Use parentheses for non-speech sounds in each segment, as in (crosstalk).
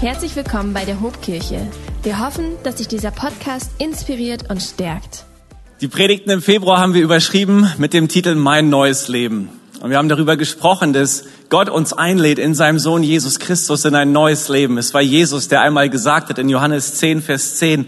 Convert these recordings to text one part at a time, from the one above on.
Herzlich willkommen bei der Hobkirche. Wir hoffen, dass dich dieser Podcast inspiriert und stärkt. Die Predigten im Februar haben wir überschrieben mit dem Titel Mein neues Leben. Und wir haben darüber gesprochen, dass Gott uns einlädt in seinem Sohn Jesus Christus in ein neues Leben. Es war Jesus, der einmal gesagt hat in Johannes 10, Vers 10,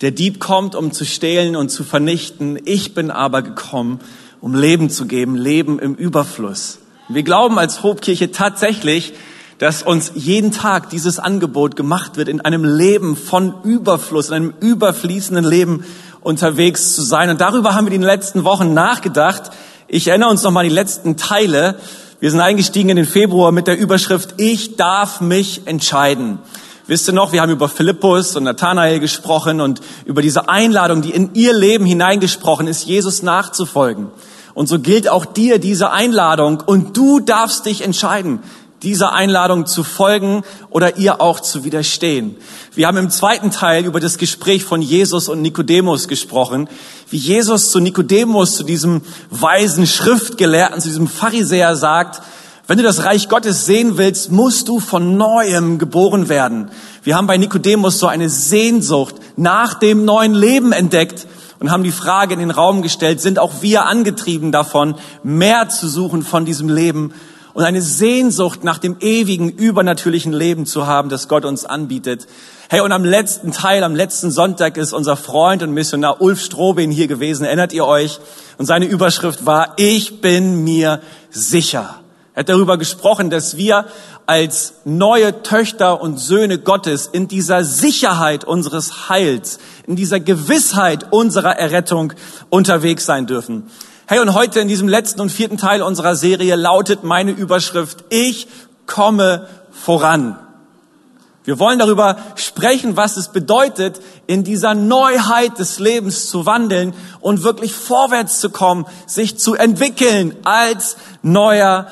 der Dieb kommt, um zu stehlen und zu vernichten. Ich bin aber gekommen, um Leben zu geben, Leben im Überfluss. Wir glauben als Hobkirche tatsächlich, dass uns jeden Tag dieses Angebot gemacht wird, in einem Leben von Überfluss, in einem überfließenden Leben unterwegs zu sein. Und darüber haben wir in den letzten Wochen nachgedacht. Ich erinnere uns nochmal an die letzten Teile. Wir sind eingestiegen in den Februar mit der Überschrift Ich darf mich entscheiden. Wisst ihr noch, wir haben über Philippus und Nathanael gesprochen und über diese Einladung, die in ihr Leben hineingesprochen ist, Jesus nachzufolgen. Und so gilt auch dir diese Einladung und du darfst dich entscheiden dieser Einladung zu folgen oder ihr auch zu widerstehen. Wir haben im zweiten Teil über das Gespräch von Jesus und Nikodemus gesprochen, wie Jesus zu Nikodemus, zu diesem weisen Schriftgelehrten, zu diesem Pharisäer sagt, wenn du das Reich Gottes sehen willst, musst du von neuem geboren werden. Wir haben bei Nikodemus so eine Sehnsucht nach dem neuen Leben entdeckt und haben die Frage in den Raum gestellt, sind auch wir angetrieben davon, mehr zu suchen von diesem Leben und eine Sehnsucht nach dem ewigen, übernatürlichen Leben zu haben, das Gott uns anbietet. Hey, und am letzten Teil, am letzten Sonntag ist unser Freund und Missionar Ulf Strobin hier gewesen. Erinnert ihr euch? Und seine Überschrift war, ich bin mir sicher. Er hat darüber gesprochen, dass wir als neue Töchter und Söhne Gottes in dieser Sicherheit unseres Heils, in dieser Gewissheit unserer Errettung unterwegs sein dürfen. Hey, und heute in diesem letzten und vierten Teil unserer Serie lautet meine Überschrift, ich komme voran. Wir wollen darüber sprechen, was es bedeutet, in dieser Neuheit des Lebens zu wandeln und wirklich vorwärts zu kommen, sich zu entwickeln als neuer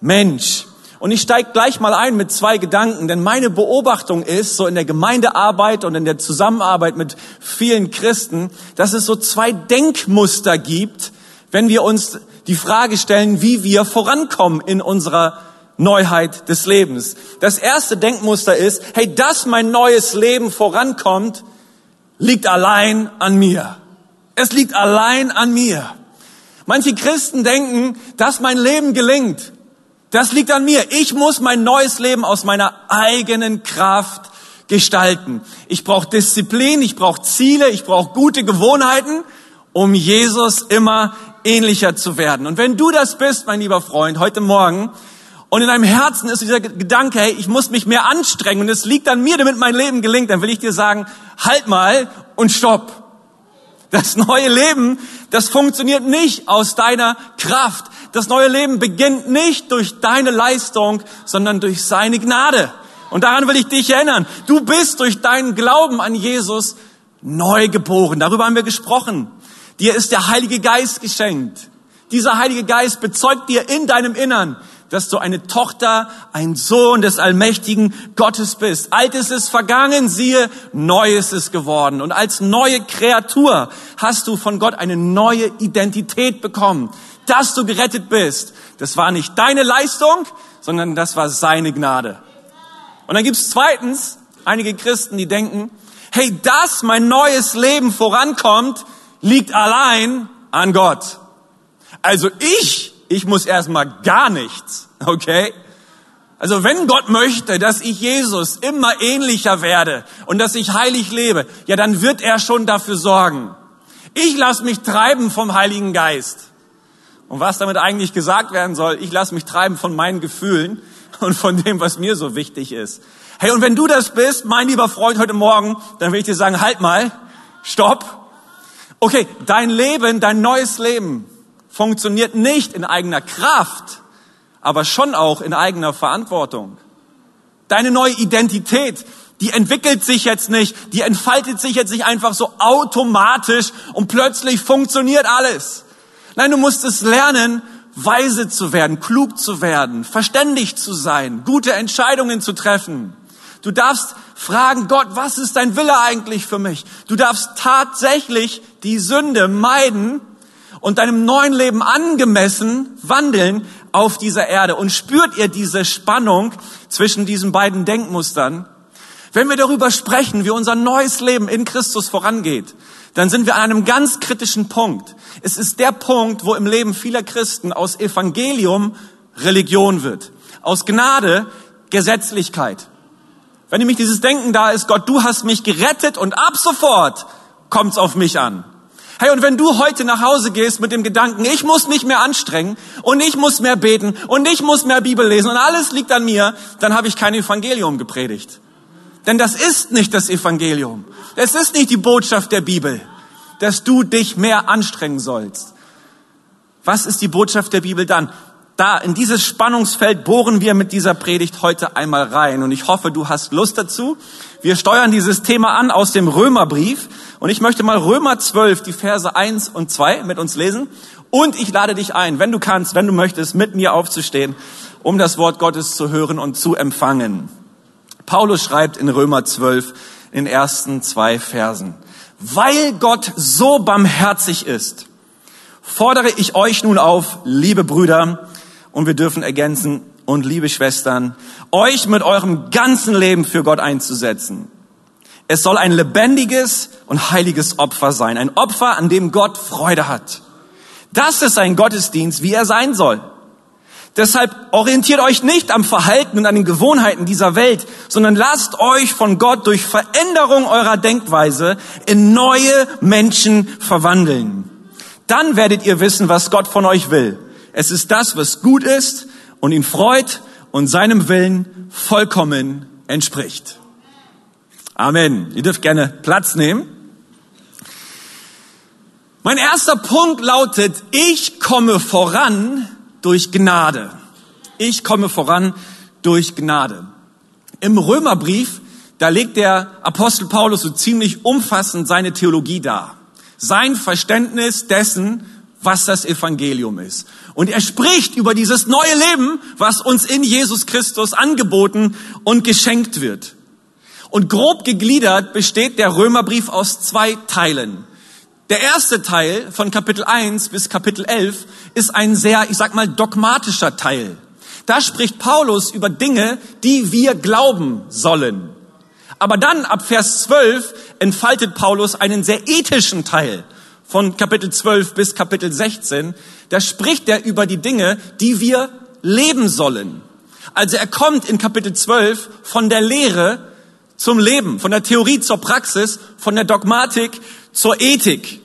Mensch. Und ich steige gleich mal ein mit zwei Gedanken, denn meine Beobachtung ist, so in der Gemeindearbeit und in der Zusammenarbeit mit vielen Christen, dass es so zwei Denkmuster gibt, wenn wir uns die Frage stellen, wie wir vorankommen in unserer Neuheit des Lebens. Das erste Denkmuster ist, hey, dass mein neues Leben vorankommt, liegt allein an mir. Es liegt allein an mir. Manche Christen denken, dass mein Leben gelingt. Das liegt an mir. Ich muss mein neues Leben aus meiner eigenen Kraft gestalten. Ich brauche Disziplin, ich brauche Ziele, ich brauche gute Gewohnheiten, um Jesus immer ähnlicher zu werden. Und wenn du das bist, mein lieber Freund, heute Morgen, und in deinem Herzen ist dieser Gedanke, hey, ich muss mich mehr anstrengen und es liegt an mir, damit mein Leben gelingt, dann will ich dir sagen, halt mal und stopp. Das neue Leben, das funktioniert nicht aus deiner Kraft. Das neue Leben beginnt nicht durch deine Leistung, sondern durch seine Gnade. Und daran will ich dich erinnern. Du bist durch deinen Glauben an Jesus neu geboren. Darüber haben wir gesprochen. Dir ist der Heilige Geist geschenkt. Dieser Heilige Geist bezeugt dir in deinem Innern, dass du eine Tochter, ein Sohn des allmächtigen Gottes bist. Altes ist vergangen, siehe, Neues ist geworden. Und als neue Kreatur hast du von Gott eine neue Identität bekommen. Dass du gerettet bist, das war nicht deine Leistung, sondern das war seine Gnade. Und dann gibt's zweitens einige Christen, die denken, hey, dass mein neues Leben vorankommt, liegt allein an Gott. Also ich, ich muss erstmal gar nichts, okay? Also wenn Gott möchte, dass ich Jesus immer ähnlicher werde und dass ich heilig lebe, ja, dann wird er schon dafür sorgen. Ich lasse mich treiben vom Heiligen Geist. Und was damit eigentlich gesagt werden soll, ich lasse mich treiben von meinen Gefühlen (laughs) und von dem, was mir so wichtig ist. Hey, und wenn du das bist, mein lieber Freund, heute Morgen, dann will ich dir sagen, halt mal, stopp, Okay, dein Leben, dein neues Leben funktioniert nicht in eigener Kraft, aber schon auch in eigener Verantwortung. Deine neue Identität, die entwickelt sich jetzt nicht, die entfaltet sich jetzt nicht einfach so automatisch und plötzlich funktioniert alles. Nein, du musst es lernen, weise zu werden, klug zu werden, verständig zu sein, gute Entscheidungen zu treffen. Du darfst fragen, Gott, was ist dein Wille eigentlich für mich? Du darfst tatsächlich die Sünde meiden und deinem neuen Leben angemessen wandeln auf dieser Erde. Und spürt ihr diese Spannung zwischen diesen beiden Denkmustern? Wenn wir darüber sprechen, wie unser neues Leben in Christus vorangeht, dann sind wir an einem ganz kritischen Punkt. Es ist der Punkt, wo im Leben vieler Christen aus Evangelium Religion wird, aus Gnade Gesetzlichkeit. Wenn nämlich dieses Denken da ist, Gott, du hast mich gerettet und ab sofort kommt's auf mich an. Hey, und wenn du heute nach Hause gehst mit dem Gedanken, ich muss mich mehr anstrengen und ich muss mehr beten und ich muss mehr Bibel lesen und alles liegt an mir, dann habe ich kein Evangelium gepredigt. Denn das ist nicht das Evangelium. Es ist nicht die Botschaft der Bibel, dass du dich mehr anstrengen sollst. Was ist die Botschaft der Bibel dann? Da, in dieses Spannungsfeld bohren wir mit dieser Predigt heute einmal rein. Und ich hoffe, du hast Lust dazu. Wir steuern dieses Thema an aus dem Römerbrief. Und ich möchte mal Römer 12, die Verse 1 und 2 mit uns lesen. Und ich lade dich ein, wenn du kannst, wenn du möchtest, mit mir aufzustehen, um das Wort Gottes zu hören und zu empfangen. Paulus schreibt in Römer 12 in ersten zwei Versen. Weil Gott so barmherzig ist, fordere ich euch nun auf, liebe Brüder, und wir dürfen ergänzen, und liebe Schwestern, euch mit eurem ganzen Leben für Gott einzusetzen. Es soll ein lebendiges und heiliges Opfer sein. Ein Opfer, an dem Gott Freude hat. Das ist ein Gottesdienst, wie er sein soll. Deshalb orientiert euch nicht am Verhalten und an den Gewohnheiten dieser Welt, sondern lasst euch von Gott durch Veränderung eurer Denkweise in neue Menschen verwandeln. Dann werdet ihr wissen, was Gott von euch will. Es ist das, was gut ist und ihn freut und seinem Willen vollkommen entspricht. Amen. Ihr dürft gerne Platz nehmen. Mein erster Punkt lautet, ich komme voran durch Gnade. Ich komme voran durch Gnade. Im Römerbrief, da legt der Apostel Paulus so ziemlich umfassend seine Theologie dar. Sein Verständnis dessen, was das Evangelium ist. Und er spricht über dieses neue Leben, was uns in Jesus Christus angeboten und geschenkt wird. Und grob gegliedert besteht der Römerbrief aus zwei Teilen. Der erste Teil von Kapitel 1 bis Kapitel 11 ist ein sehr, ich sag mal, dogmatischer Teil. Da spricht Paulus über Dinge, die wir glauben sollen. Aber dann ab Vers 12 entfaltet Paulus einen sehr ethischen Teil von Kapitel 12 bis Kapitel 16. Da spricht er über die Dinge, die wir leben sollen. Also er kommt in Kapitel 12 von der Lehre zum Leben, von der Theorie zur Praxis, von der Dogmatik zur Ethik.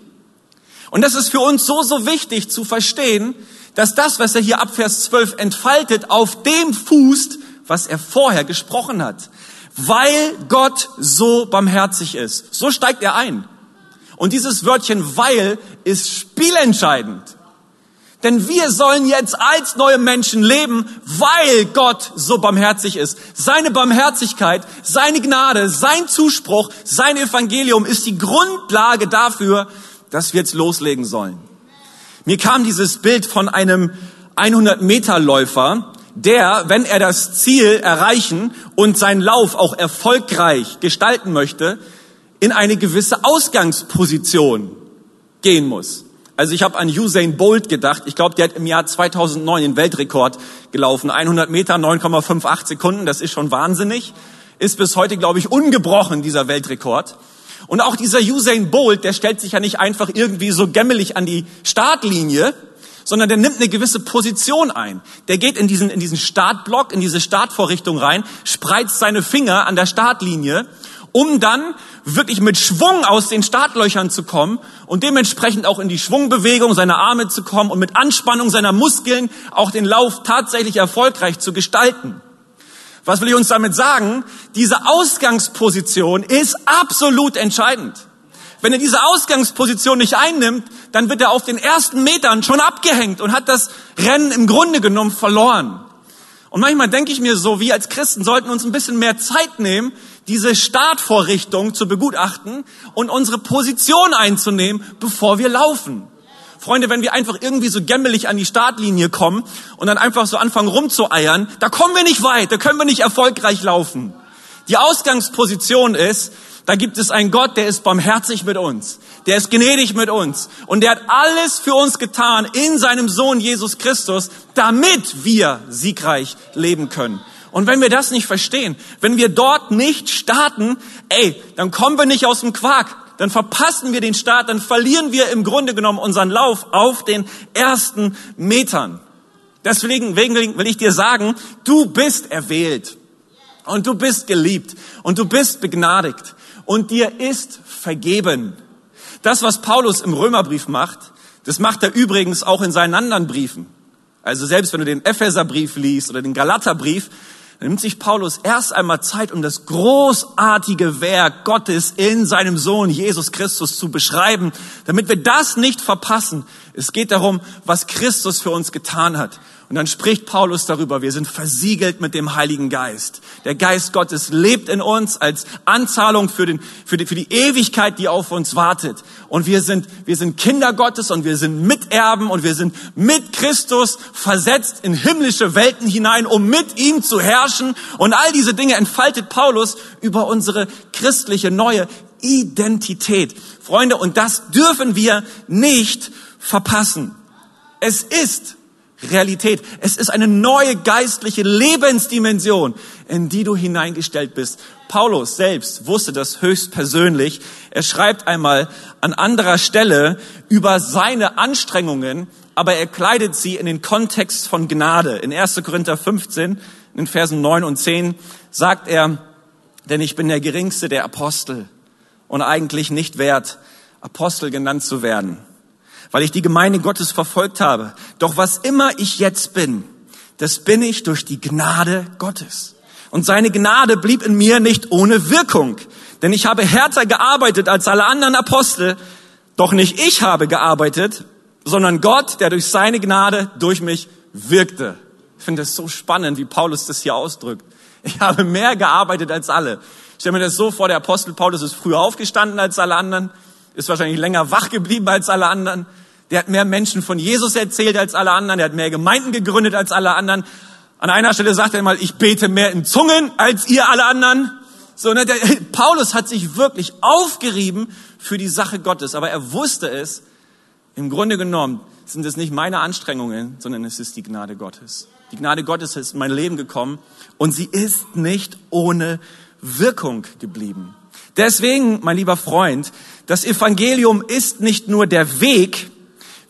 Und das ist für uns so, so wichtig zu verstehen, dass das, was er hier ab Vers 12 entfaltet, auf dem fußt, was er vorher gesprochen hat. Weil Gott so barmherzig ist. So steigt er ein. Und dieses Wörtchen weil ist spielentscheidend. Denn wir sollen jetzt als neue Menschen leben, weil Gott so barmherzig ist. Seine Barmherzigkeit, seine Gnade, sein Zuspruch, sein Evangelium ist die Grundlage dafür, dass wir jetzt loslegen sollen. Mir kam dieses Bild von einem 100 Meter Läufer, der, wenn er das Ziel erreichen und seinen Lauf auch erfolgreich gestalten möchte, in eine gewisse Ausgangsposition gehen muss. Also ich habe an Usain Bolt gedacht. Ich glaube, der hat im Jahr 2009 den Weltrekord gelaufen. 100 Meter, 9,58 Sekunden. Das ist schon wahnsinnig. Ist bis heute, glaube ich, ungebrochen, dieser Weltrekord. Und auch dieser Usain Bolt, der stellt sich ja nicht einfach irgendwie so gämmelig an die Startlinie, sondern der nimmt eine gewisse Position ein. Der geht in diesen, in diesen Startblock, in diese Startvorrichtung rein, spreizt seine Finger an der Startlinie um dann wirklich mit Schwung aus den Startlöchern zu kommen und dementsprechend auch in die Schwungbewegung seiner Arme zu kommen und mit Anspannung seiner Muskeln auch den Lauf tatsächlich erfolgreich zu gestalten. Was will ich uns damit sagen? Diese Ausgangsposition ist absolut entscheidend. Wenn er diese Ausgangsposition nicht einnimmt, dann wird er auf den ersten Metern schon abgehängt und hat das Rennen im Grunde genommen verloren. Und manchmal denke ich mir so, wir als Christen sollten uns ein bisschen mehr Zeit nehmen, diese Startvorrichtung zu begutachten und unsere Position einzunehmen, bevor wir laufen. Freunde, wenn wir einfach irgendwie so gämmelig an die Startlinie kommen und dann einfach so anfangen rumzueiern, da kommen wir nicht weit, da können wir nicht erfolgreich laufen. Die Ausgangsposition ist, da gibt es einen Gott, der ist barmherzig mit uns, der ist gnädig mit uns und der hat alles für uns getan in seinem Sohn Jesus Christus, damit wir siegreich leben können. Und wenn wir das nicht verstehen, wenn wir dort nicht starten, ey, dann kommen wir nicht aus dem Quark, dann verpassen wir den Start, dann verlieren wir im Grunde genommen unseren Lauf auf den ersten Metern. Deswegen will ich dir sagen, du bist erwählt und du bist geliebt und du bist begnadigt und dir ist vergeben. Das, was Paulus im Römerbrief macht, das macht er übrigens auch in seinen anderen Briefen. Also selbst wenn du den Epheserbrief liest oder den Galaterbrief, nimmt sich Paulus erst einmal Zeit, um das großartige Werk Gottes in seinem Sohn Jesus Christus zu beschreiben, damit wir das nicht verpassen. Es geht darum, was Christus für uns getan hat. Und dann spricht Paulus darüber, wir sind versiegelt mit dem Heiligen Geist. Der Geist Gottes lebt in uns als Anzahlung für, den, für, die, für die Ewigkeit, die auf uns wartet. Und wir sind, wir sind Kinder Gottes und wir sind Miterben und wir sind mit Christus versetzt in himmlische Welten hinein, um mit ihm zu herrschen. Und all diese Dinge entfaltet Paulus über unsere christliche neue Identität. Freunde, und das dürfen wir nicht verpassen. Es ist Realität. Es ist eine neue geistliche Lebensdimension, in die du hineingestellt bist. Paulus selbst wusste das höchst persönlich. Er schreibt einmal an anderer Stelle über seine Anstrengungen, aber er kleidet sie in den Kontext von Gnade. In 1. Korinther 15, in den Versen 9 und 10 sagt er, denn ich bin der geringste der Apostel und eigentlich nicht wert, Apostel genannt zu werden weil ich die Gemeinde Gottes verfolgt habe. Doch was immer ich jetzt bin, das bin ich durch die Gnade Gottes. Und seine Gnade blieb in mir nicht ohne Wirkung. Denn ich habe härter gearbeitet als alle anderen Apostel. Doch nicht ich habe gearbeitet, sondern Gott, der durch seine Gnade durch mich wirkte. Ich finde es so spannend, wie Paulus das hier ausdrückt. Ich habe mehr gearbeitet als alle. Ich stelle mir das so vor, der Apostel Paulus ist früher aufgestanden als alle anderen, ist wahrscheinlich länger wach geblieben als alle anderen, der hat mehr Menschen von Jesus erzählt als alle anderen. Der hat mehr Gemeinden gegründet als alle anderen. An einer Stelle sagt er mal, ich bete mehr in Zungen als ihr alle anderen. So, ne, der, (laughs) Paulus hat sich wirklich aufgerieben für die Sache Gottes. Aber er wusste es, im Grunde genommen sind es nicht meine Anstrengungen, sondern es ist die Gnade Gottes. Die Gnade Gottes ist in mein Leben gekommen und sie ist nicht ohne Wirkung geblieben. Deswegen, mein lieber Freund, das Evangelium ist nicht nur der Weg,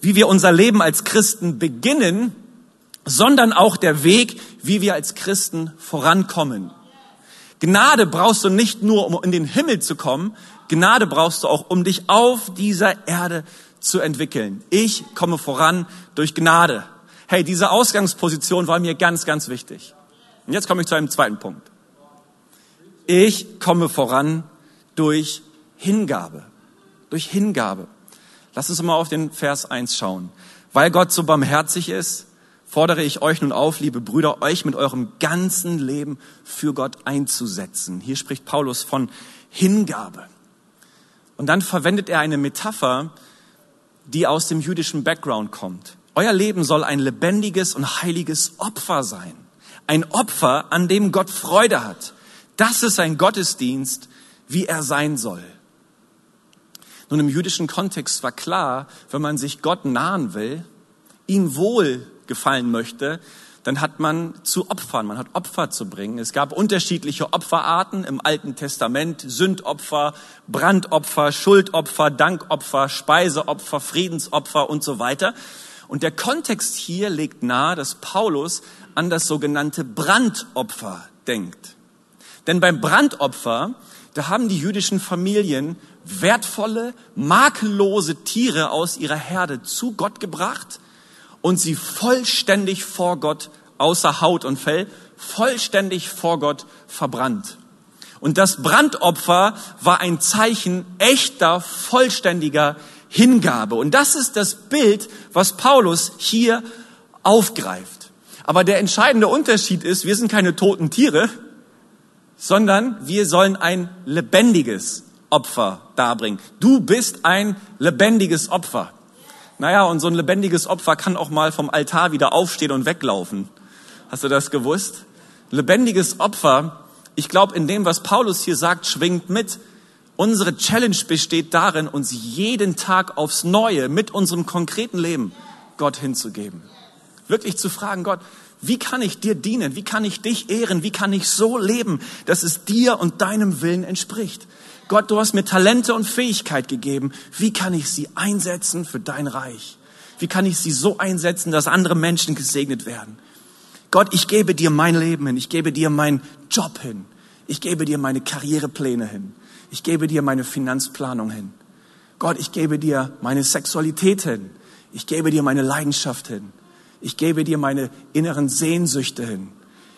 wie wir unser Leben als Christen beginnen, sondern auch der Weg, wie wir als Christen vorankommen. Gnade brauchst du nicht nur, um in den Himmel zu kommen, Gnade brauchst du auch, um dich auf dieser Erde zu entwickeln. Ich komme voran durch Gnade. Hey, diese Ausgangsposition war mir ganz, ganz wichtig. Und jetzt komme ich zu einem zweiten Punkt. Ich komme voran durch Hingabe. Durch Hingabe. Lass uns mal auf den Vers 1 schauen. Weil Gott so barmherzig ist, fordere ich euch nun auf, liebe Brüder, euch mit eurem ganzen Leben für Gott einzusetzen. Hier spricht Paulus von Hingabe. Und dann verwendet er eine Metapher, die aus dem jüdischen Background kommt. Euer Leben soll ein lebendiges und heiliges Opfer sein. Ein Opfer, an dem Gott Freude hat. Das ist ein Gottesdienst, wie er sein soll. Nun, im jüdischen Kontext war klar, wenn man sich Gott nahen will, ihm wohl gefallen möchte, dann hat man zu opfern, man hat Opfer zu bringen. Es gab unterschiedliche Opferarten im Alten Testament, Sündopfer, Brandopfer, Schuldopfer, Dankopfer, Speiseopfer, Friedensopfer und so weiter. Und der Kontext hier legt nahe, dass Paulus an das sogenannte Brandopfer denkt. Denn beim Brandopfer, da haben die jüdischen Familien wertvolle, makellose Tiere aus ihrer Herde zu Gott gebracht und sie vollständig vor Gott, außer Haut und Fell, vollständig vor Gott verbrannt. Und das Brandopfer war ein Zeichen echter, vollständiger Hingabe. Und das ist das Bild, was Paulus hier aufgreift. Aber der entscheidende Unterschied ist, wir sind keine toten Tiere, sondern wir sollen ein lebendiges Opfer darbringen. Du bist ein lebendiges Opfer. Naja, und so ein lebendiges Opfer kann auch mal vom Altar wieder aufstehen und weglaufen. Hast du das gewusst? Lebendiges Opfer, ich glaube, in dem, was Paulus hier sagt, schwingt mit. Unsere Challenge besteht darin, uns jeden Tag aufs Neue mit unserem konkreten Leben Gott hinzugeben. Wirklich zu fragen, Gott, Wie kann ich dir dienen? Wie kann ich dich ehren? Wie kann ich so leben, dass es dir und deinem Willen entspricht? Gott, du hast mir Talente und Fähigkeit gegeben. Wie kann ich sie einsetzen für dein Reich? Wie kann ich sie so einsetzen, dass andere Menschen gesegnet werden? Gott, ich gebe dir mein Leben hin. Ich gebe dir meinen Job hin. Ich gebe dir meine Karrierepläne hin. Ich gebe dir meine Finanzplanung hin. Gott, ich gebe dir meine Sexualität hin. Ich gebe dir meine Leidenschaft hin. Ich gebe dir meine inneren Sehnsüchte hin.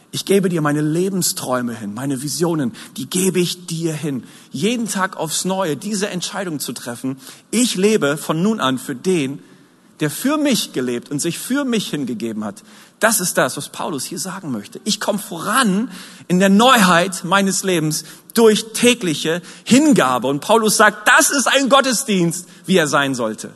Ich gebe dir meine Lebensträume hin, meine Visionen, die gebe ich dir hin. Jeden Tag aufs Neue diese Entscheidung zu treffen. Ich lebe von nun an für den, der für mich gelebt und sich für mich hingegeben hat. Das ist das, was Paulus hier sagen möchte. Ich komme voran in der Neuheit meines Lebens durch tägliche Hingabe. Und Paulus sagt, das ist ein Gottesdienst, wie er sein sollte.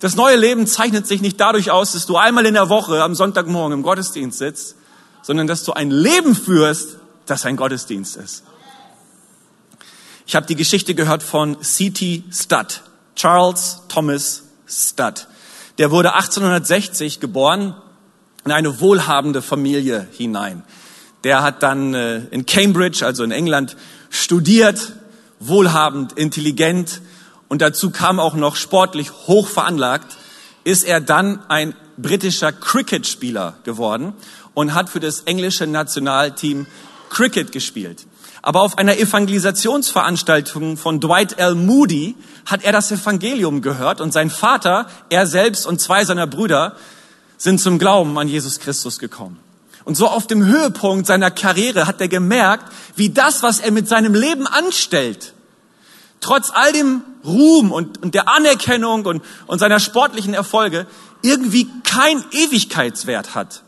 Das neue Leben zeichnet sich nicht dadurch aus, dass du einmal in der Woche am Sonntagmorgen im Gottesdienst sitzt, sondern dass du ein Leben führst, das ein Gottesdienst ist. Ich habe die Geschichte gehört von C.T. Studd, Charles Thomas Studd. Der wurde 1860 geboren in eine wohlhabende Familie hinein. Der hat dann äh, in Cambridge, also in England, studiert, wohlhabend, intelligent, und dazu kam auch noch sportlich hoch veranlagt, ist er dann ein britischer Cricket-Spieler geworden und hat für das englische Nationalteam Cricket gespielt. Aber auf einer Evangelisationsveranstaltung von Dwight L. Moody hat er das Evangelium gehört und sein Vater, er selbst und zwei seiner Brüder sind zum Glauben an Jesus Christus gekommen. Und so auf dem Höhepunkt seiner Karriere hat er gemerkt, wie das, was er mit seinem Leben anstellt, trotz all dem Ruhm und, und der Anerkennung und, und seiner sportlichen Erfolge irgendwie kein Ewigkeitswert hat.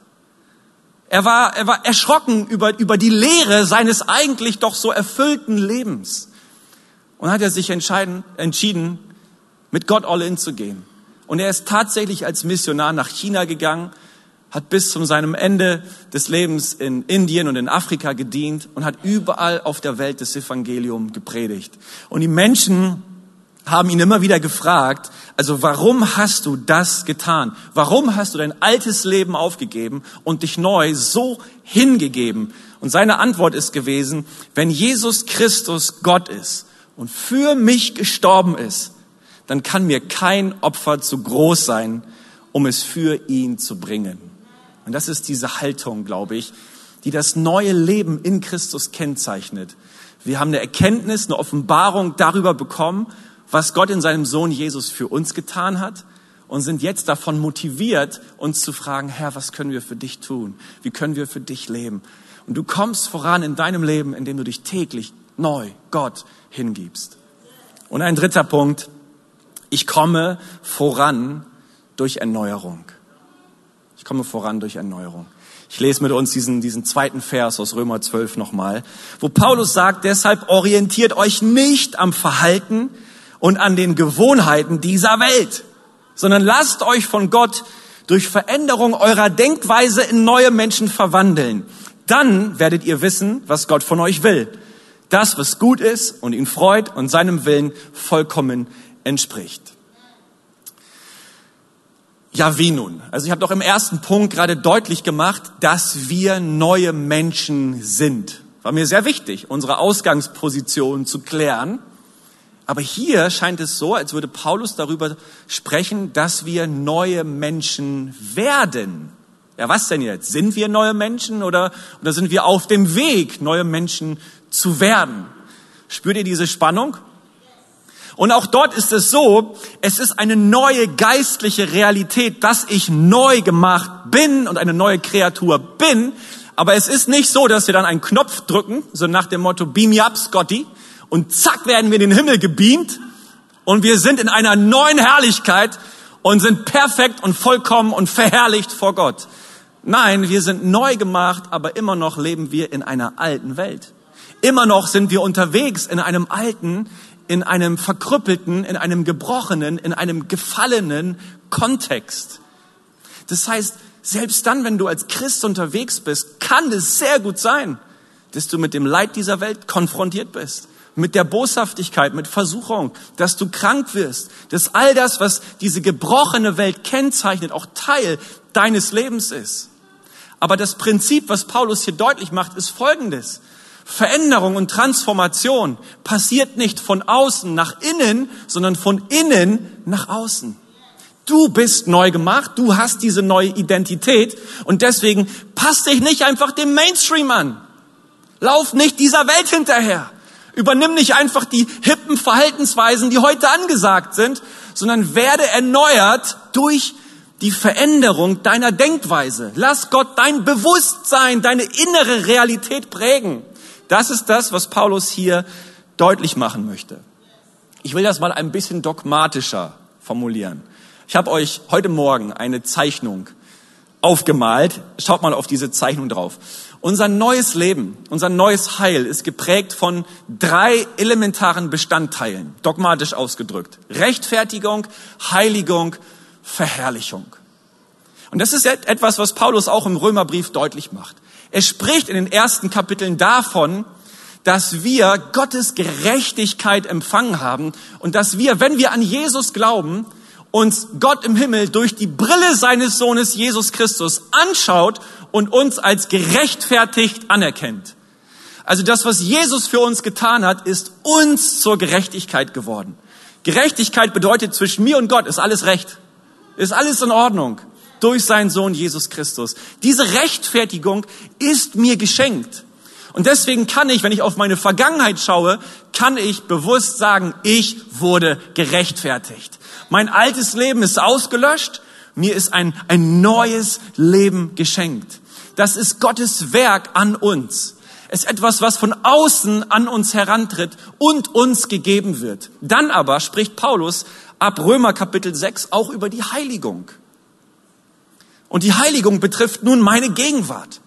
Er war, er war erschrocken über, über die Lehre seines eigentlich doch so erfüllten Lebens. Und hat er sich entscheiden, entschieden, mit Gott all in zu gehen. Und er ist tatsächlich als Missionar nach China gegangen hat bis zu seinem Ende des Lebens in Indien und in Afrika gedient und hat überall auf der Welt das Evangelium gepredigt. Und die Menschen haben ihn immer wieder gefragt, also warum hast du das getan? Warum hast du dein altes Leben aufgegeben und dich neu so hingegeben? Und seine Antwort ist gewesen, wenn Jesus Christus Gott ist und für mich gestorben ist, dann kann mir kein Opfer zu groß sein, um es für ihn zu bringen. Und das ist diese Haltung, glaube ich, die das neue Leben in Christus kennzeichnet. Wir haben eine Erkenntnis, eine Offenbarung darüber bekommen, was Gott in seinem Sohn Jesus für uns getan hat und sind jetzt davon motiviert, uns zu fragen, Herr, was können wir für dich tun? Wie können wir für dich leben? Und du kommst voran in deinem Leben, indem du dich täglich neu Gott hingibst. Und ein dritter Punkt, ich komme voran durch Erneuerung. Ich komme voran durch Erneuerung. Ich lese mit uns diesen, diesen zweiten Vers aus Römer 12 nochmal, wo Paulus sagt, deshalb orientiert euch nicht am Verhalten und an den Gewohnheiten dieser Welt, sondern lasst euch von Gott durch Veränderung eurer Denkweise in neue Menschen verwandeln. Dann werdet ihr wissen, was Gott von euch will. Das, was gut ist und ihn freut und seinem Willen vollkommen entspricht. Ja, wie nun? Also ich habe doch im ersten Punkt gerade deutlich gemacht, dass wir neue Menschen sind. War mir sehr wichtig, unsere Ausgangsposition zu klären. Aber hier scheint es so, als würde Paulus darüber sprechen, dass wir neue Menschen werden. Ja, was denn jetzt? Sind wir neue Menschen oder, oder sind wir auf dem Weg, neue Menschen zu werden? Spürt ihr diese Spannung? Und auch dort ist es so, es ist eine neue geistliche Realität, dass ich neu gemacht bin und eine neue Kreatur bin. Aber es ist nicht so, dass wir dann einen Knopf drücken, so nach dem Motto Beam me up, Scotty, und zack werden wir in den Himmel gebeamt und wir sind in einer neuen Herrlichkeit und sind perfekt und vollkommen und verherrlicht vor Gott. Nein, wir sind neu gemacht, aber immer noch leben wir in einer alten Welt. Immer noch sind wir unterwegs in einem alten, in einem verkrüppelten, in einem gebrochenen, in einem gefallenen Kontext. Das heißt, selbst dann, wenn du als Christ unterwegs bist, kann es sehr gut sein, dass du mit dem Leid dieser Welt konfrontiert bist. Mit der Boshaftigkeit, mit Versuchung, dass du krank wirst, dass all das, was diese gebrochene Welt kennzeichnet, auch Teil deines Lebens ist. Aber das Prinzip, was Paulus hier deutlich macht, ist folgendes. Veränderung und Transformation passiert nicht von außen nach innen, sondern von innen nach außen. Du bist neu gemacht, du hast diese neue Identität und deswegen passt dich nicht einfach dem Mainstream an. Lauf nicht dieser Welt hinterher. Übernimm nicht einfach die hippen Verhaltensweisen, die heute angesagt sind, sondern werde erneuert durch die Veränderung deiner Denkweise. Lass Gott dein Bewusstsein, deine innere Realität prägen. Das ist das, was Paulus hier deutlich machen möchte. Ich will das mal ein bisschen dogmatischer formulieren. Ich habe euch heute Morgen eine Zeichnung aufgemalt. Schaut mal auf diese Zeichnung drauf. Unser neues Leben, unser neues Heil ist geprägt von drei elementaren Bestandteilen, dogmatisch ausgedrückt. Rechtfertigung, Heiligung, Verherrlichung. Und das ist etwas, was Paulus auch im Römerbrief deutlich macht. Er spricht in den ersten Kapiteln davon, dass wir Gottes Gerechtigkeit empfangen haben und dass wir, wenn wir an Jesus glauben, uns Gott im Himmel durch die Brille seines Sohnes Jesus Christus anschaut und uns als gerechtfertigt anerkennt. Also das, was Jesus für uns getan hat, ist uns zur Gerechtigkeit geworden. Gerechtigkeit bedeutet, zwischen mir und Gott ist alles recht. Ist alles in Ordnung. Durch seinen Sohn Jesus Christus. Diese Rechtfertigung ist mir geschenkt. Und deswegen kann ich, wenn ich auf meine Vergangenheit schaue, kann ich bewusst sagen, ich wurde gerechtfertigt. Mein altes Leben ist ausgelöscht. Mir ist ein, ein neues Leben geschenkt. Das ist Gottes Werk an uns. Es ist etwas, was von außen an uns herantritt und uns gegeben wird. Dann aber spricht Paulus ab Römer Kapitel 6 auch über die Heiligung. Und die Heiligung betrifft nun meine Gegenwart.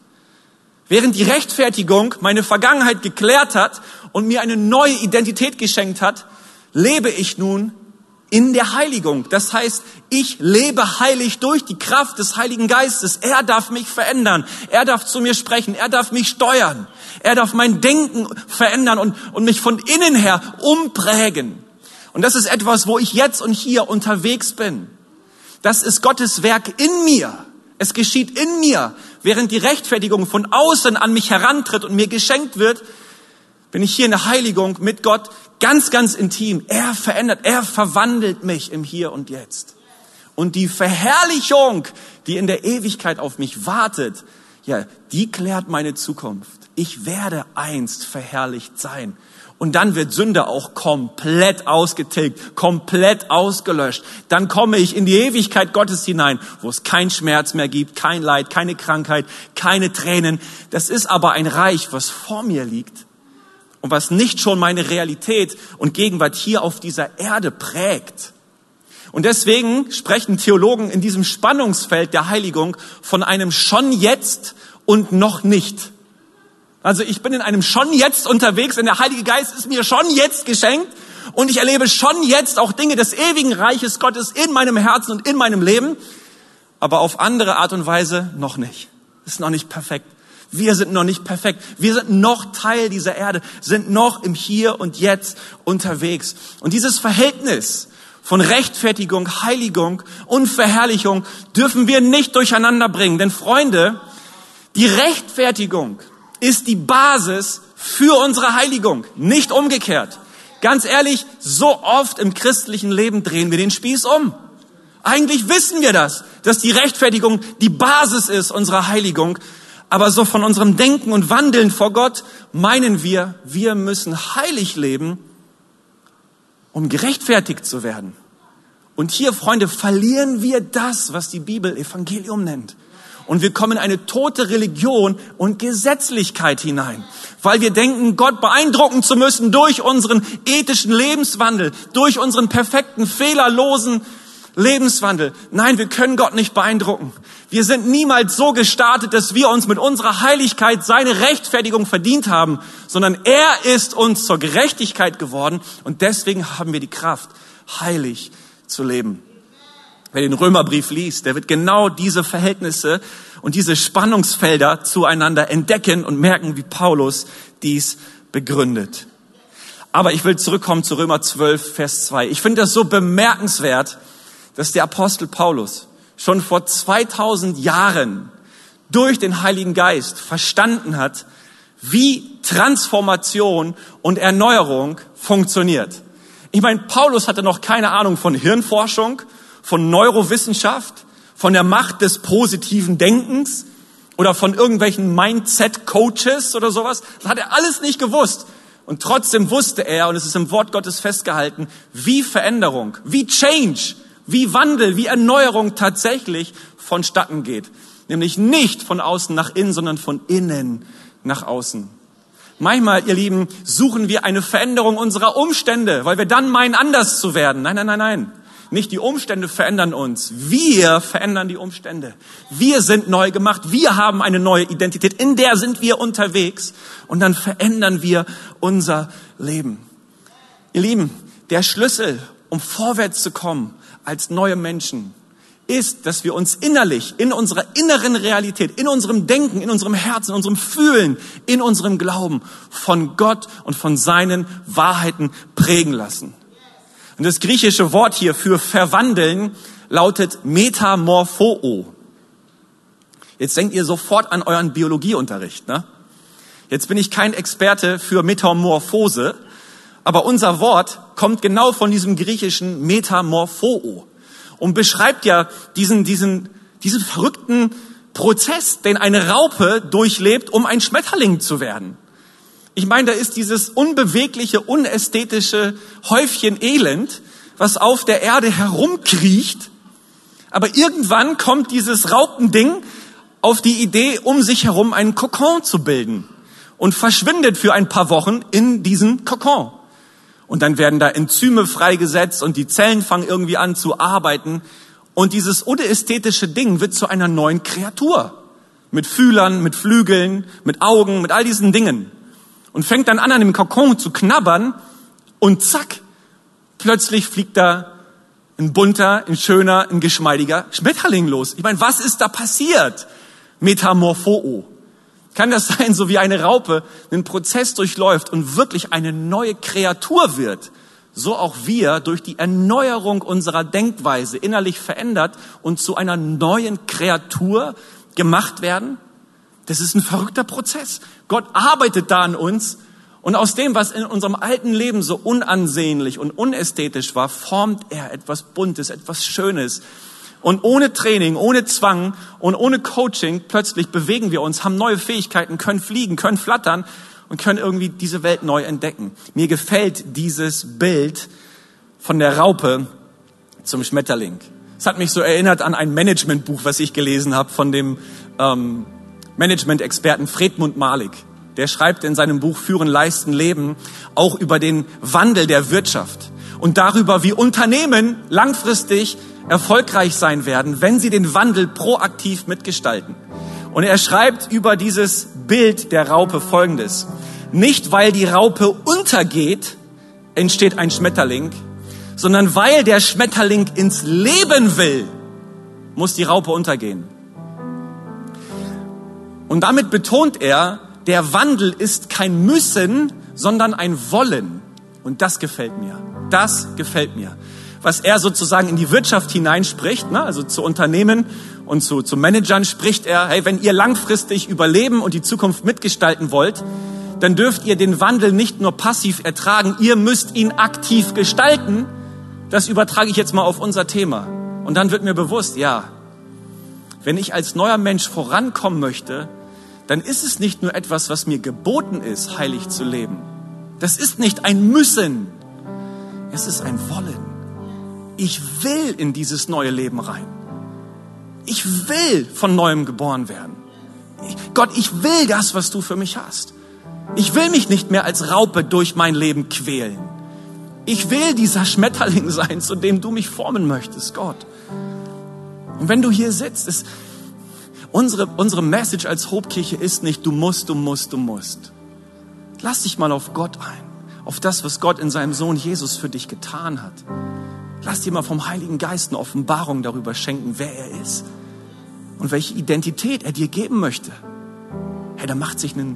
Während die Rechtfertigung meine Vergangenheit geklärt hat und mir eine neue Identität geschenkt hat, lebe ich nun in der Heiligung. Das heißt, ich lebe heilig durch die Kraft des Heiligen Geistes. Er darf mich verändern. Er darf zu mir sprechen. Er darf mich steuern. Er darf mein Denken verändern und, und mich von innen her umprägen. Und das ist etwas, wo ich jetzt und hier unterwegs bin. Das ist Gottes Werk in mir. Es geschieht in mir. Während die Rechtfertigung von außen an mich herantritt und mir geschenkt wird, bin ich hier in der Heiligung mit Gott ganz, ganz intim. Er verändert, er verwandelt mich im Hier und Jetzt. Und die Verherrlichung, die in der Ewigkeit auf mich wartet, ja, die klärt meine Zukunft. Ich werde einst verherrlicht sein. Und dann wird Sünde auch komplett ausgetilgt, komplett ausgelöscht. Dann komme ich in die Ewigkeit Gottes hinein, wo es kein Schmerz mehr gibt, kein Leid, keine Krankheit, keine Tränen. Das ist aber ein Reich, was vor mir liegt und was nicht schon meine Realität und Gegenwart hier auf dieser Erde prägt. Und deswegen sprechen Theologen in diesem Spannungsfeld der Heiligung von einem schon jetzt und noch nicht. Also ich bin in einem schon jetzt unterwegs, denn der Heilige Geist ist mir schon jetzt geschenkt und ich erlebe schon jetzt auch Dinge des ewigen Reiches Gottes in meinem Herzen und in meinem Leben, aber auf andere Art und Weise noch nicht. Ist noch nicht perfekt. Wir sind noch nicht perfekt. Wir sind noch Teil dieser Erde, sind noch im Hier und Jetzt unterwegs. Und dieses Verhältnis von Rechtfertigung, Heiligung und Verherrlichung dürfen wir nicht durcheinander bringen. Denn Freunde, die Rechtfertigung ist die Basis für unsere Heiligung, nicht umgekehrt. Ganz ehrlich, so oft im christlichen Leben drehen wir den Spieß um. Eigentlich wissen wir das, dass die Rechtfertigung die Basis ist unserer Heiligung. Aber so von unserem Denken und Wandeln vor Gott meinen wir, wir müssen heilig leben, um gerechtfertigt zu werden. Und hier, Freunde, verlieren wir das, was die Bibel Evangelium nennt. Und wir kommen in eine tote Religion und Gesetzlichkeit hinein, weil wir denken, Gott beeindrucken zu müssen durch unseren ethischen Lebenswandel, durch unseren perfekten, fehlerlosen Lebenswandel. Nein, wir können Gott nicht beeindrucken. Wir sind niemals so gestartet, dass wir uns mit unserer Heiligkeit seine Rechtfertigung verdient haben, sondern er ist uns zur Gerechtigkeit geworden und deswegen haben wir die Kraft, heilig zu leben. Wer den Römerbrief liest, der wird genau diese Verhältnisse und diese Spannungsfelder zueinander entdecken und merken, wie Paulus dies begründet. Aber ich will zurückkommen zu Römer 12, Vers 2. Ich finde das so bemerkenswert, dass der Apostel Paulus schon vor 2000 Jahren durch den Heiligen Geist verstanden hat, wie Transformation und Erneuerung funktioniert. Ich meine, Paulus hatte noch keine Ahnung von Hirnforschung, von Neurowissenschaft, von der Macht des positiven Denkens oder von irgendwelchen Mindset-Coaches oder sowas. Das hat er alles nicht gewusst. Und trotzdem wusste er, und es ist im Wort Gottes festgehalten, wie Veränderung, wie Change, wie Wandel, wie Erneuerung tatsächlich vonstatten geht. Nämlich nicht von außen nach innen, sondern von innen nach außen. Manchmal, ihr Lieben, suchen wir eine Veränderung unserer Umstände, weil wir dann meinen, anders zu werden. Nein, nein, nein, nein. Nicht die Umstände verändern uns. Wir verändern die Umstände. Wir sind neu gemacht. Wir haben eine neue Identität. In der sind wir unterwegs. Und dann verändern wir unser Leben. Ihr Lieben, der Schlüssel, um vorwärts zu kommen als neue Menschen, ist, dass wir uns innerlich, in unserer inneren Realität, in unserem Denken, in unserem Herzen, in unserem Fühlen, in unserem Glauben von Gott und von seinen Wahrheiten prägen lassen. Und das griechische Wort hier für verwandeln lautet metamorpho. Jetzt denkt ihr sofort an euren Biologieunterricht, ne? Jetzt bin ich kein Experte für Metamorphose, aber unser Wort kommt genau von diesem griechischen Metamorpho und beschreibt ja diesen, diesen, diesen verrückten Prozess, den eine Raupe durchlebt, um ein Schmetterling zu werden. Ich meine, da ist dieses unbewegliche, unästhetische Häufchen Elend, was auf der Erde herumkriecht. Aber irgendwann kommt dieses Raupending auf die Idee, um sich herum einen Kokon zu bilden und verschwindet für ein paar Wochen in diesen Kokon. Und dann werden da Enzyme freigesetzt und die Zellen fangen irgendwie an zu arbeiten. Und dieses unästhetische Ding wird zu einer neuen Kreatur. Mit Fühlern, mit Flügeln, mit Augen, mit all diesen Dingen und fängt dann an, an dem Kokon zu knabbern und zack, plötzlich fliegt da ein bunter, ein schöner, ein geschmeidiger Schmetterling los. Ich meine, was ist da passiert? Metamorpho. Kann das sein, so wie eine Raupe einen Prozess durchläuft und wirklich eine neue Kreatur wird? So auch wir durch die Erneuerung unserer Denkweise innerlich verändert und zu einer neuen Kreatur gemacht werden? Das ist ein verrückter Prozess. Gott arbeitet da an uns und aus dem, was in unserem alten Leben so unansehnlich und unästhetisch war, formt er etwas Buntes, etwas Schönes. Und ohne Training, ohne Zwang und ohne Coaching plötzlich bewegen wir uns, haben neue Fähigkeiten, können fliegen, können flattern und können irgendwie diese Welt neu entdecken. Mir gefällt dieses Bild von der Raupe zum Schmetterling. Es hat mich so erinnert an ein Managementbuch, was ich gelesen habe von dem ähm, Management-Experten Fredmund Malik. Der schreibt in seinem Buch Führen, Leisten, Leben auch über den Wandel der Wirtschaft und darüber, wie Unternehmen langfristig erfolgreich sein werden, wenn sie den Wandel proaktiv mitgestalten. Und er schreibt über dieses Bild der Raupe Folgendes. Nicht weil die Raupe untergeht, entsteht ein Schmetterling, sondern weil der Schmetterling ins Leben will, muss die Raupe untergehen. Und damit betont er, der Wandel ist kein Müssen, sondern ein Wollen. Und das gefällt mir. Das gefällt mir. Was er sozusagen in die Wirtschaft hineinspricht, ne, also zu Unternehmen und zu, zu Managern spricht er, hey, wenn ihr langfristig überleben und die Zukunft mitgestalten wollt, dann dürft ihr den Wandel nicht nur passiv ertragen, ihr müsst ihn aktiv gestalten. Das übertrage ich jetzt mal auf unser Thema. Und dann wird mir bewusst, ja, wenn ich als neuer Mensch vorankommen möchte, dann ist es nicht nur etwas, was mir geboten ist, heilig zu leben. Das ist nicht ein Müssen. Es ist ein Wollen. Ich will in dieses neue Leben rein. Ich will von neuem geboren werden. Ich, Gott, ich will das, was du für mich hast. Ich will mich nicht mehr als Raupe durch mein Leben quälen. Ich will dieser Schmetterling (laughs) sein, zu dem du mich formen möchtest, Gott. Und wenn du hier sitzt, ist, Unsere, unsere Message als Hobkirche ist nicht, du musst, du musst, du musst. Lass dich mal auf Gott ein, auf das, was Gott in seinem Sohn Jesus für dich getan hat. Lass dir mal vom Heiligen Geist eine Offenbarung darüber schenken, wer er ist und welche Identität er dir geben möchte. Hey, da macht sich eine,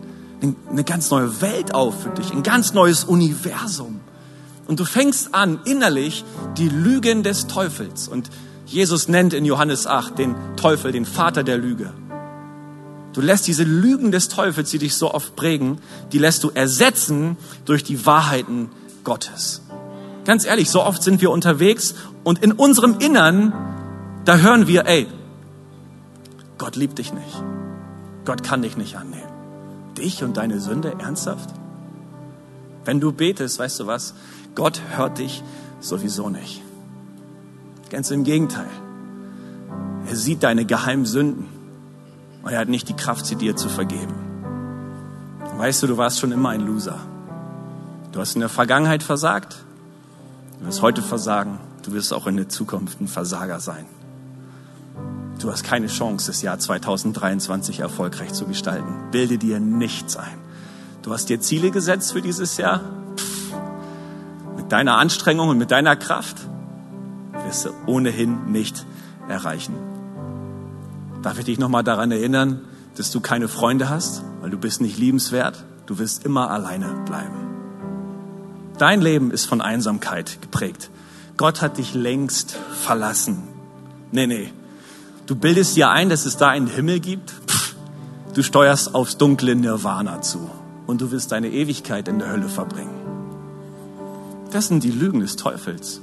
eine ganz neue Welt auf für dich, ein ganz neues Universum. Und du fängst an, innerlich die Lügen des Teufels und Jesus nennt in Johannes 8 den Teufel den Vater der Lüge. Du lässt diese Lügen des Teufels, die dich so oft prägen, die lässt du ersetzen durch die Wahrheiten Gottes. Ganz ehrlich, so oft sind wir unterwegs und in unserem Innern, da hören wir, ey, Gott liebt dich nicht. Gott kann dich nicht annehmen. Dich und deine Sünde ernsthaft? Wenn du betest, weißt du was? Gott hört dich sowieso nicht. Ganz im Gegenteil. Er sieht deine geheimen Sünden und er hat nicht die Kraft, sie dir zu vergeben. Weißt du, du warst schon immer ein Loser. Du hast in der Vergangenheit versagt, du wirst heute versagen, du wirst auch in der Zukunft ein Versager sein. Du hast keine Chance, das Jahr 2023 erfolgreich zu gestalten. Bilde dir nichts ein. Du hast dir Ziele gesetzt für dieses Jahr. Pff, mit deiner Anstrengung und mit deiner Kraft du ohnehin nicht erreichen. Darf ich dich nochmal daran erinnern, dass du keine Freunde hast, weil du bist nicht liebenswert. Du wirst immer alleine bleiben. Dein Leben ist von Einsamkeit geprägt. Gott hat dich längst verlassen. Nee, nee, Du bildest dir ein, dass es da einen Himmel gibt. Pff, du steuerst aufs dunkle Nirvana zu und du wirst deine Ewigkeit in der Hölle verbringen. Das sind die Lügen des Teufels.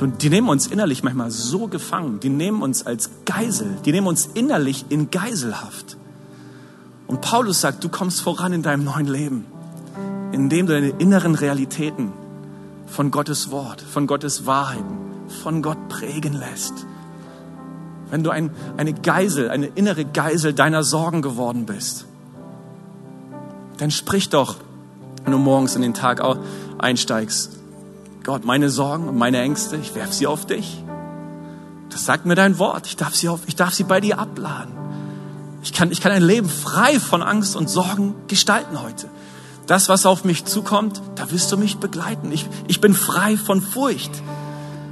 Die nehmen uns innerlich manchmal so gefangen, die nehmen uns als Geisel, die nehmen uns innerlich in Geiselhaft. Und Paulus sagt, du kommst voran in deinem neuen Leben, indem du deine inneren Realitäten von Gottes Wort, von Gottes Wahrheiten, von Gott prägen lässt. Wenn du ein, eine Geisel, eine innere Geisel deiner Sorgen geworden bist, dann sprich doch, wenn du morgens in den Tag einsteigst, Gott, meine Sorgen und meine Ängste, ich werfe sie auf dich. Das sagt mir dein Wort. Ich darf sie, auf, ich darf sie bei dir abladen. Ich kann, ich kann ein Leben frei von Angst und Sorgen gestalten heute. Das, was auf mich zukommt, da wirst du mich begleiten. Ich, ich bin frei von Furcht.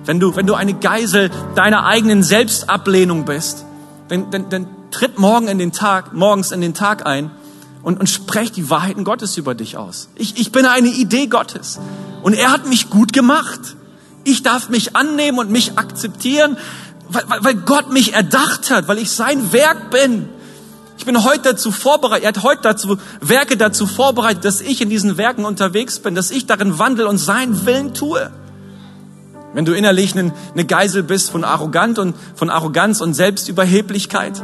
Wenn du, wenn du eine Geisel deiner eigenen Selbstablehnung bist, dann, dann, dann tritt morgen in den Tag, morgens in den Tag ein und, und sprech die Wahrheiten Gottes über dich aus. Ich, ich bin eine Idee Gottes und er hat mich gut gemacht. Ich darf mich annehmen und mich akzeptieren, weil, weil, Gott mich erdacht hat, weil ich sein Werk bin. Ich bin heute dazu vorbereitet, er hat heute dazu, Werke dazu vorbereitet, dass ich in diesen Werken unterwegs bin, dass ich darin wandle und seinen Willen tue. Wenn du innerlich eine Geisel bist von Arrogant und von Arroganz und Selbstüberheblichkeit,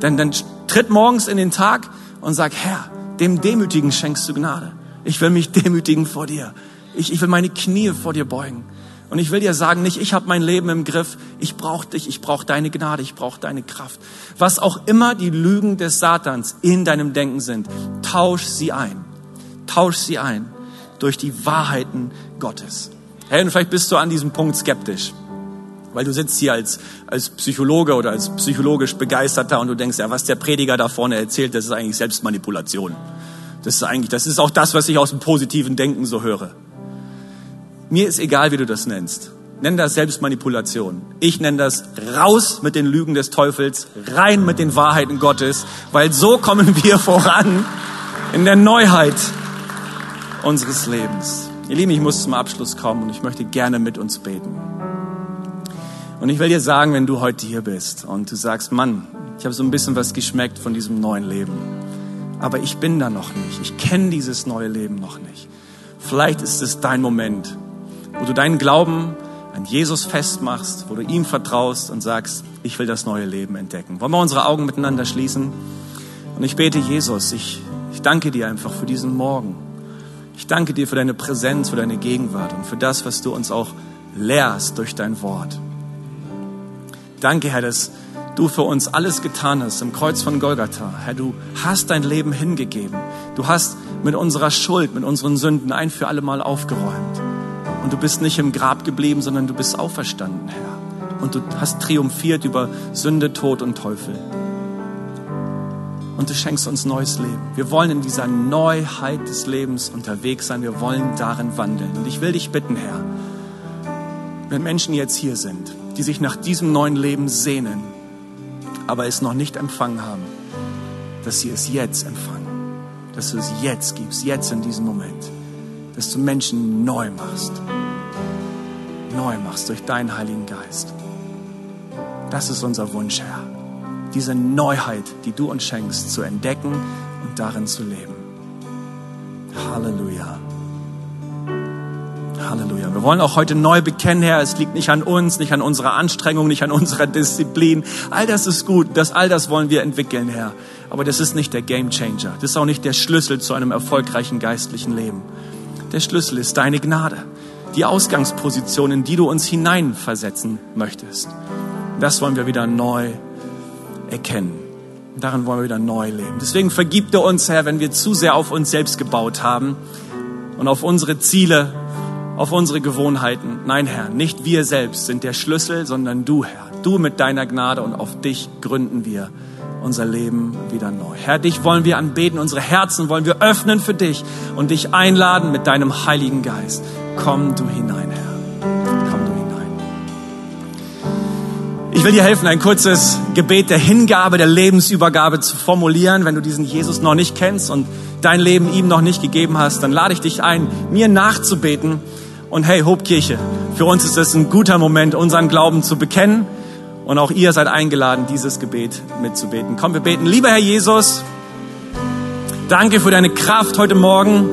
dann, dann tritt morgens in den Tag und sag, Herr, dem Demütigen schenkst du Gnade. Ich will mich (laughs) demütigen vor dir. Ich, ich will meine Knie vor dir beugen. Und ich will dir sagen, nicht ich habe mein Leben im Griff, ich brauche dich, ich brauche deine Gnade, ich brauche deine Kraft. Was auch immer die Lügen des Satans in deinem Denken sind, tausch sie ein. Tausch sie ein durch die Wahrheiten Gottes. Hey, und vielleicht bist du an diesem Punkt skeptisch. Weil du sitzt hier als, als Psychologe oder als psychologisch Begeisterter und du denkst, ja, was der Prediger da vorne erzählt, das ist eigentlich Selbstmanipulation. Das ist eigentlich, das ist auch das, was ich aus dem positiven Denken so höre. Mir ist egal, wie du das nennst. Nenn das Selbstmanipulation. Ich nenne das raus mit den Lügen des Teufels, rein mit den Wahrheiten Gottes, weil so kommen (laughs) wir voran in der Neuheit unseres Lebens. Ihr Lieben, ich muss zum Abschluss kommen und ich möchte gerne mit uns beten. Und ich will dir sagen, wenn du heute hier bist und du sagst, Mann, ich habe so ein bisschen was geschmeckt von diesem neuen Leben, aber ich bin da noch nicht. Ich kenne dieses neue Leben noch nicht. Vielleicht ist es dein Moment, wo du deinen Glauben an Jesus festmachst, wo du ihm vertraust und sagst, ich will das neue Leben entdecken. Wollen wir unsere Augen miteinander schließen? Und ich bete, Jesus, ich, ich danke dir einfach für diesen Morgen. Ich danke dir für deine Präsenz, für deine Gegenwart und für das, was du uns auch lehrst durch dein Wort. Danke, Herr, dass du für uns alles getan hast im Kreuz von Golgatha. Herr, du hast dein Leben hingegeben. Du hast mit unserer Schuld, mit unseren Sünden ein für alle Mal aufgeräumt. Und du bist nicht im Grab geblieben, sondern du bist auferstanden, Herr. Und du hast triumphiert über Sünde, Tod und Teufel und du schenkst uns neues Leben. Wir wollen in dieser Neuheit des Lebens unterwegs sein. Wir wollen darin wandeln. Und ich will dich bitten, Herr, wenn Menschen jetzt hier sind, die sich nach diesem neuen Leben sehnen, aber es noch nicht empfangen haben, dass sie es jetzt empfangen, dass du es jetzt gibst, jetzt in diesem Moment, dass du Menschen neu machst, neu machst durch deinen Heiligen Geist. Das ist unser Wunsch, Herr. diese Neuheit, die du uns schenkst, zu entdecken und darin zu leben. Halleluja. Wir wollen auch heute neu bekennen, Herr, es liegt nicht an uns, nicht an unserer Anstrengung, nicht an unserer Disziplin. All das ist gut, das, all das wollen wir entwickeln, Herr. Aber das ist nicht der Game Changer. Das ist auch nicht der Schlüssel zu einem erfolgreichen geistlichen Leben. Der Schlüssel ist deine Gnade. Die Ausgangsposition, in die du uns hineinversetzen möchtest. Das wollen wir wieder neu erkennen. Darin wollen wir wieder neu leben. Deswegen vergib dir uns, Herr, wenn wir zu sehr auf uns selbst gebaut haben und auf unsere Ziele auf unsere Gewohnheiten. Nein, Herr, nicht wir selbst sind der Schlüssel, sondern du, Herr. Du mit deiner Gnade und auf dich gründen wir unser Leben wieder neu. Herr, dich wollen wir anbeten, unsere Herzen wollen wir öffnen für dich und dich einladen mit deinem Heiligen Geist. Komm du hinein, Herr. Komm du hinein. Ich will dir helfen, ein kurzes Gebet der Hingabe, der Lebensübergabe zu formulieren, wenn du diesen Jesus noch nicht kennst und dein Leben ihm noch nicht gegeben hast, dann lade ich dich ein, mir nachzubeten und hey, Hobkirche, für uns ist es ein guter Moment, unseren Glauben zu bekennen. Und auch ihr seid eingeladen, dieses Gebet mitzubeten. Komm, wir beten. Lieber Herr Jesus, danke für deine Kraft heute Morgen,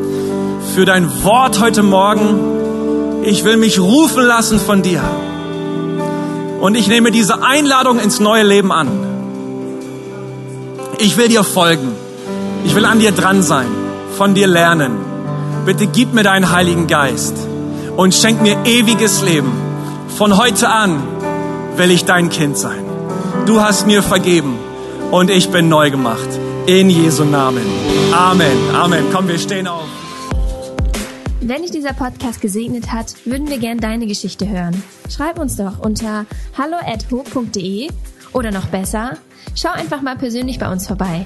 für dein Wort heute Morgen. Ich will mich rufen lassen von dir. Und ich nehme diese Einladung ins neue Leben an. Ich will dir folgen. Ich will an dir dran sein, von dir lernen. Bitte gib mir deinen Heiligen Geist und schenk mir ewiges Leben. Von heute an will ich dein Kind sein. Du hast mir vergeben und ich bin neu gemacht. In Jesu Namen. Amen. Amen. Komm, wir stehen auf. Wenn dich dieser Podcast gesegnet hat, würden wir gern deine Geschichte hören. Schreib uns doch unter hallo@ho.de oder noch besser, schau einfach mal persönlich bei uns vorbei.